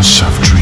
House of Dreams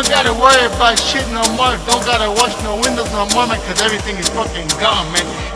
don't even gotta worry about shit no more. Don't gotta wash no windows no more, man, cause everything is fucking gone, man.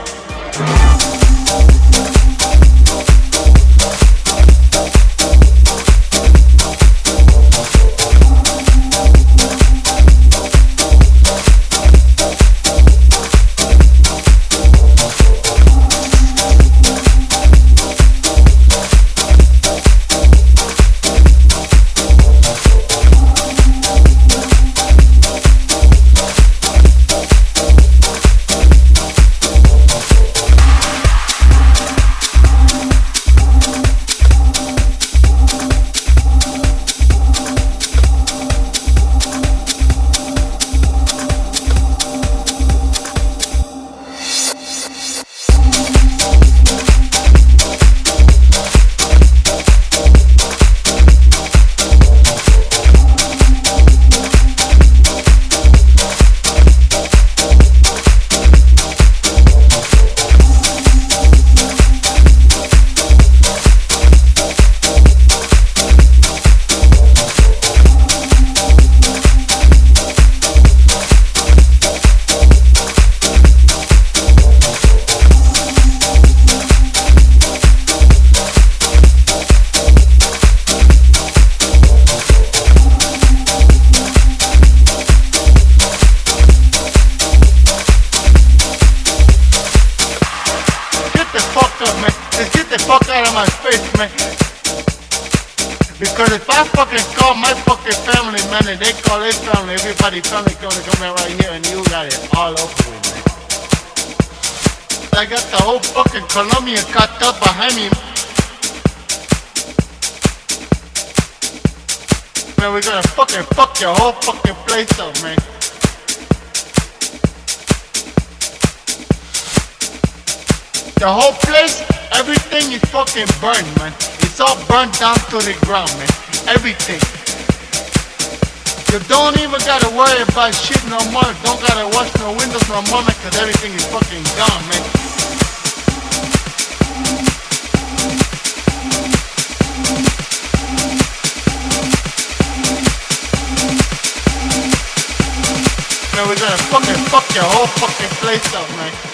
Family, everybody gonna come in right here and you got it all over with, man. I got the whole fucking Colombian caught up behind me. Man, we're gonna fucking fuck your whole fucking place up, man. The whole place, everything is fucking burned, man. It's all burned down to the ground, man. Everything. You don't even gotta worry about shit no more. Don't gotta wash no windows no more, man, cause everything is fucking gone, man. Man, we're gonna fucking fuck your whole fucking place up, man.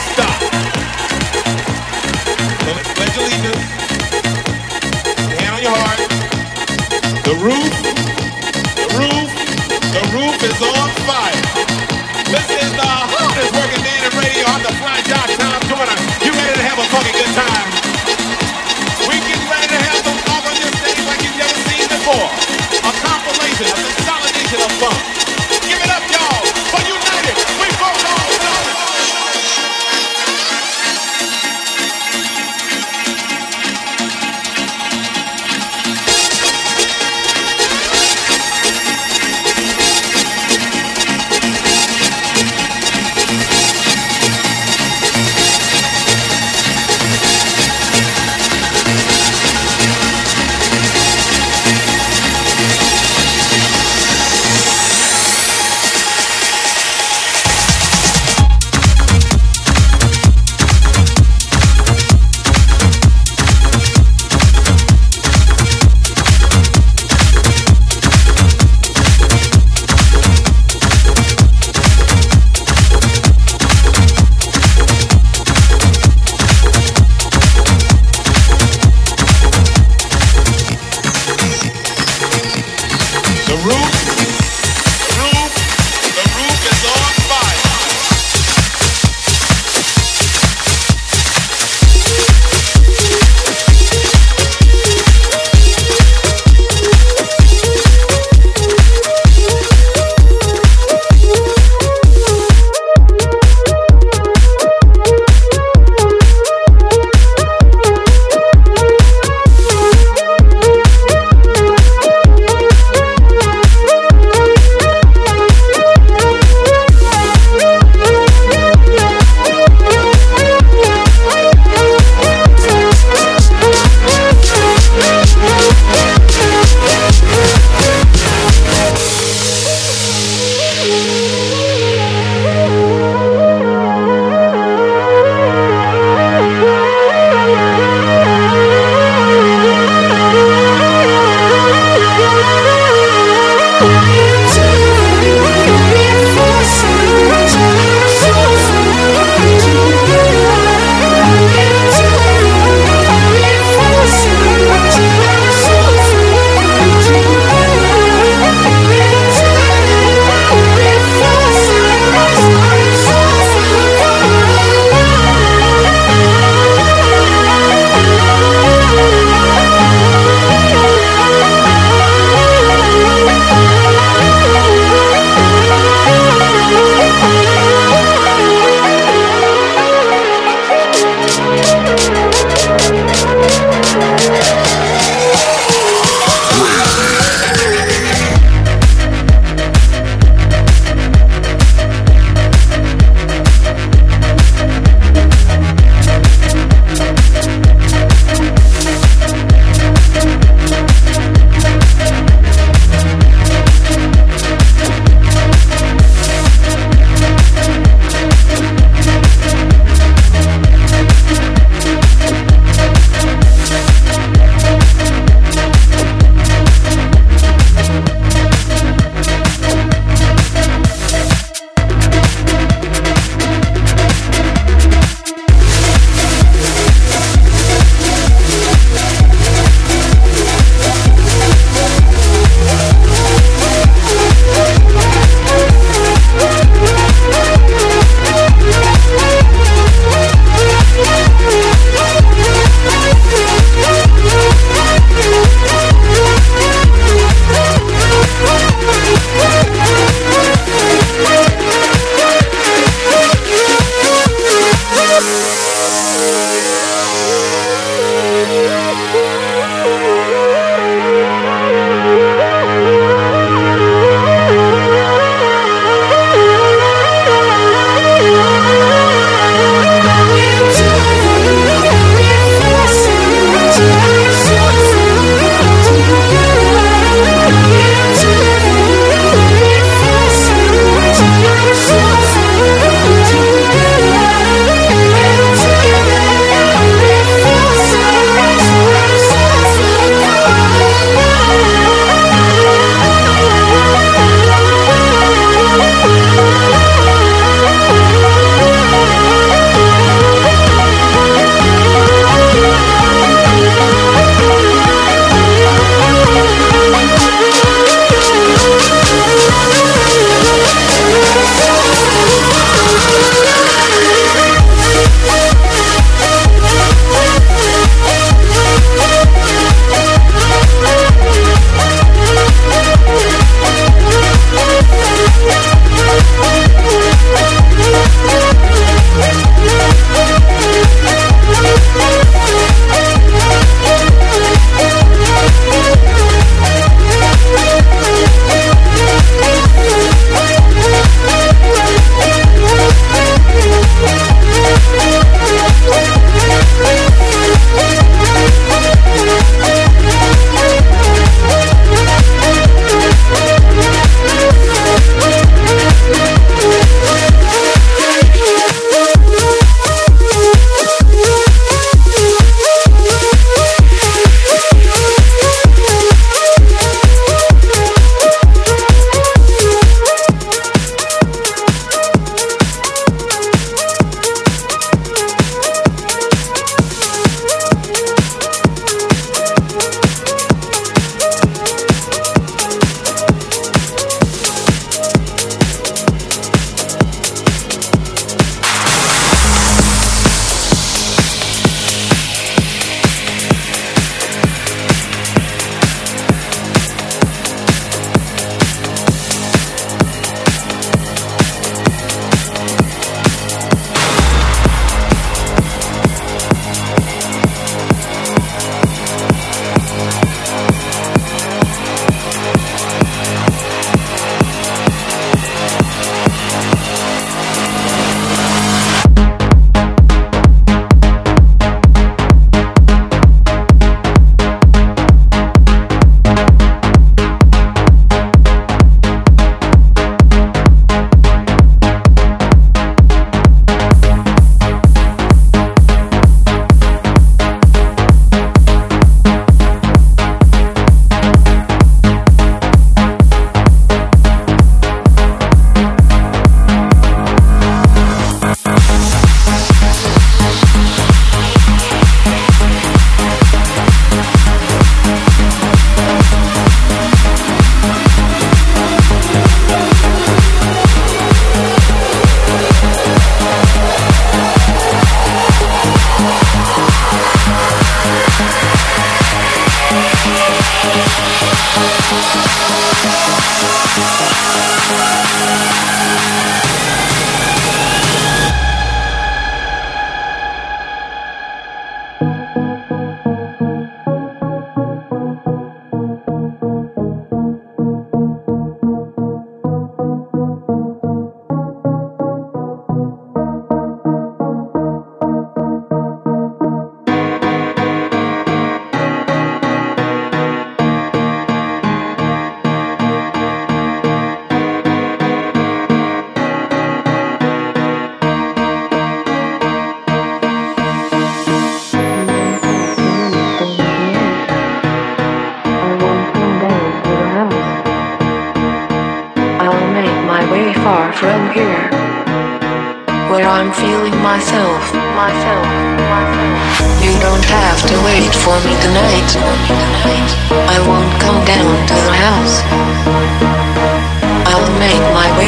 roots.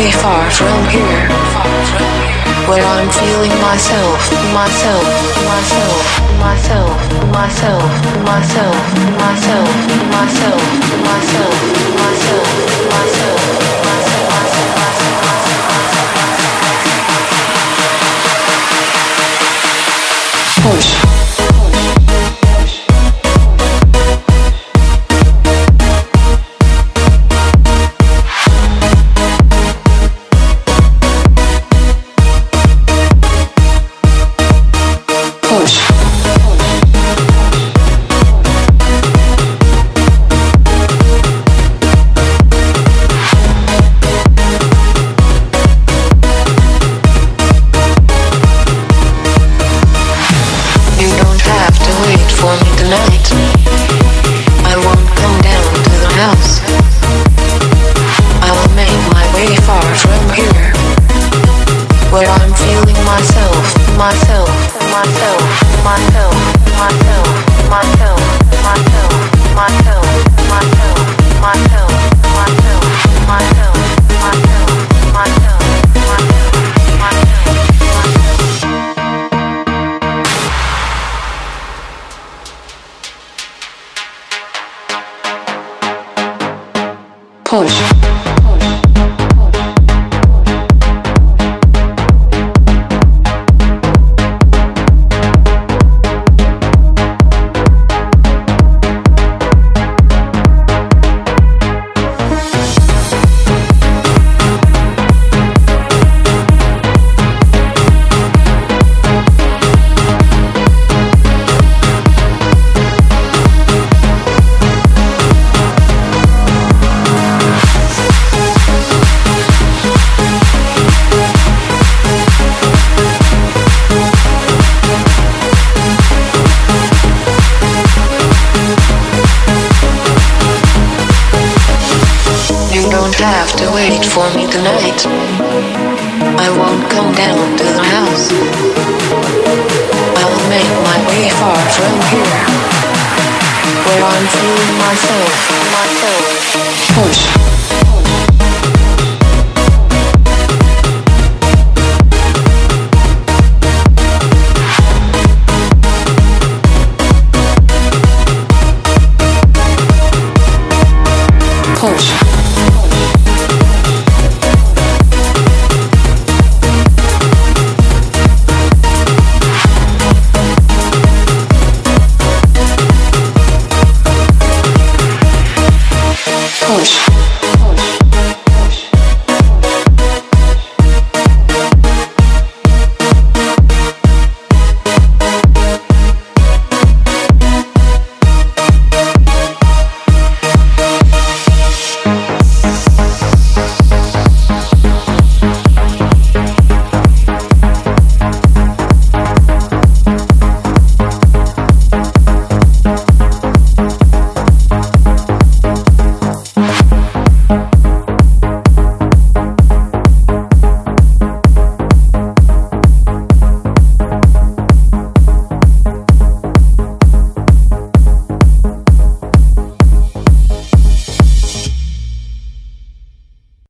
way far from here, where I'm feeling myself, myself, myself, myself, myself, myself, myself, myself, myself, myself, myself.